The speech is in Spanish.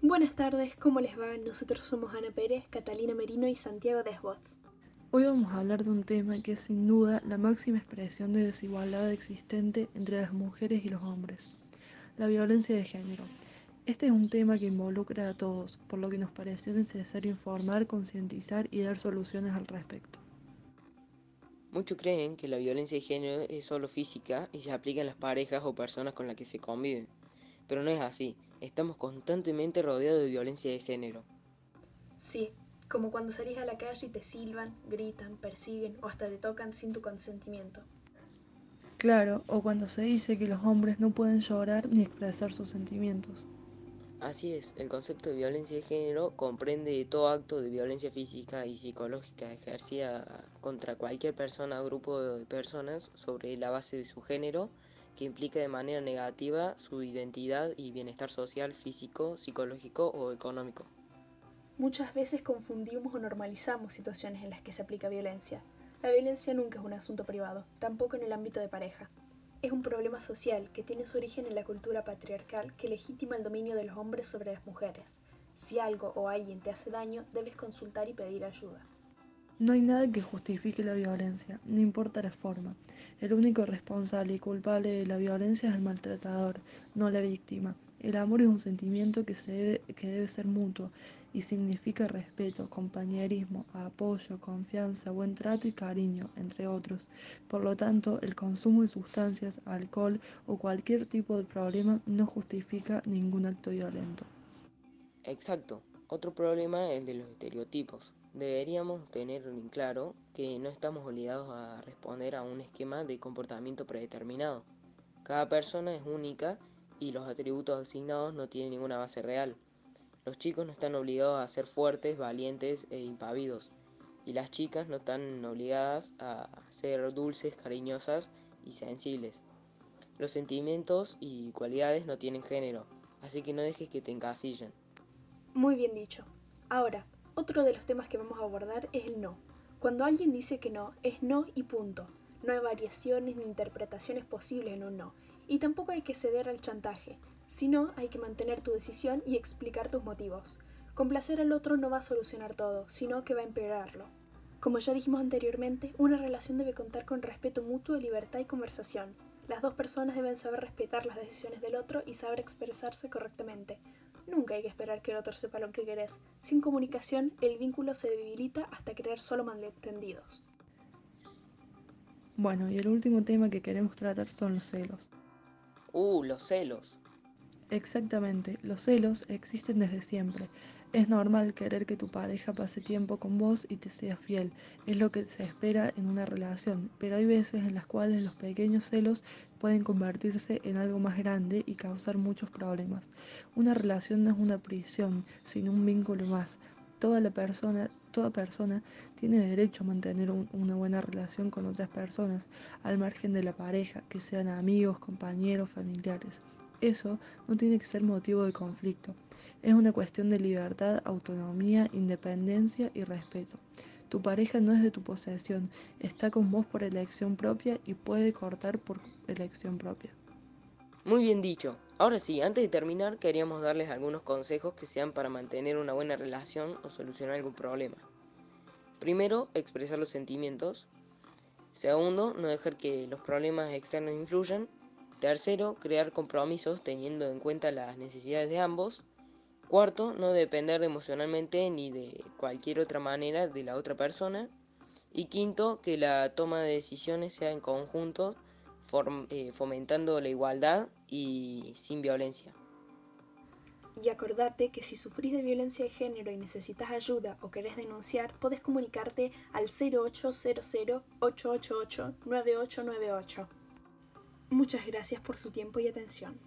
Buenas tardes, ¿cómo les va? Nosotros somos Ana Pérez, Catalina Merino y Santiago Desbots. Hoy vamos a hablar de un tema que es sin duda la máxima expresión de desigualdad existente entre las mujeres y los hombres, la violencia de género. Este es un tema que involucra a todos, por lo que nos pareció necesario informar, concientizar y dar soluciones al respecto. Muchos creen que la violencia de género es solo física y se aplica en las parejas o personas con las que se conviven, pero no es así, estamos constantemente rodeados de violencia de género. Sí, como cuando salís a la calle y te silban, gritan, persiguen o hasta te tocan sin tu consentimiento. Claro, o cuando se dice que los hombres no pueden llorar ni expresar sus sentimientos. Así es, el concepto de violencia de género comprende todo acto de violencia física y psicológica ejercida contra cualquier persona o grupo de personas sobre la base de su género, que implica de manera negativa su identidad y bienestar social, físico, psicológico o económico. Muchas veces confundimos o normalizamos situaciones en las que se aplica violencia. La violencia nunca es un asunto privado, tampoco en el ámbito de pareja. Es un problema social que tiene su origen en la cultura patriarcal que legitima el dominio de los hombres sobre las mujeres. Si algo o alguien te hace daño, debes consultar y pedir ayuda. No hay nada que justifique la violencia, no importa la forma. El único responsable y culpable de la violencia es el maltratador, no la víctima. El amor es un sentimiento que, se debe, que debe ser mutuo y significa respeto, compañerismo, apoyo, confianza, buen trato y cariño, entre otros. Por lo tanto, el consumo de sustancias, alcohol o cualquier tipo de problema no justifica ningún acto violento. Exacto. Otro problema es el de los estereotipos. Deberíamos tener en claro que no estamos obligados a responder a un esquema de comportamiento predeterminado. Cada persona es única y los atributos asignados no tienen ninguna base real. Los chicos no están obligados a ser fuertes, valientes e impavidos, y las chicas no están obligadas a ser dulces, cariñosas y sensibles. Los sentimientos y cualidades no tienen género, así que no dejes que te encasillen. Muy bien dicho. Ahora, otro de los temas que vamos a abordar es el no. Cuando alguien dice que no, es no y punto. No hay variaciones ni interpretaciones posibles en un no. Y tampoco hay que ceder al chantaje. Si no, hay que mantener tu decisión y explicar tus motivos. Complacer al otro no va a solucionar todo, sino que va a empeorarlo. Como ya dijimos anteriormente, una relación debe contar con respeto mutuo, libertad y conversación. Las dos personas deben saber respetar las decisiones del otro y saber expresarse correctamente. Nunca hay que esperar que el otro sepa lo que querés. Sin comunicación, el vínculo se debilita hasta crear solo malentendidos. Bueno, y el último tema que queremos tratar son los celos. Uh, los celos. Exactamente, los celos existen desde siempre. Es normal querer que tu pareja pase tiempo con vos y te sea fiel. Es lo que se espera en una relación, pero hay veces en las cuales los pequeños celos pueden convertirse en algo más grande y causar muchos problemas. Una relación no es una prisión, sino un vínculo más. Toda la persona, toda persona tiene derecho a mantener una buena relación con otras personas, al margen de la pareja, que sean amigos, compañeros, familiares. Eso no tiene que ser motivo de conflicto. Es una cuestión de libertad, autonomía, independencia y respeto. Tu pareja no es de tu posesión, está con vos por elección propia y puede cortar por elección propia. Muy bien dicho. Ahora sí, antes de terminar, queríamos darles algunos consejos que sean para mantener una buena relación o solucionar algún problema. Primero, expresar los sentimientos. Segundo, no dejar que los problemas externos influyan. Tercero, crear compromisos teniendo en cuenta las necesidades de ambos. Cuarto, no depender emocionalmente ni de cualquier otra manera de la otra persona. Y quinto, que la toma de decisiones sea en conjunto, eh, fomentando la igualdad y sin violencia. Y acordate que si sufrís de violencia de género y necesitas ayuda o querés denunciar, podés comunicarte al 0800 888 9898. Muchas gracias por su tiempo y atención.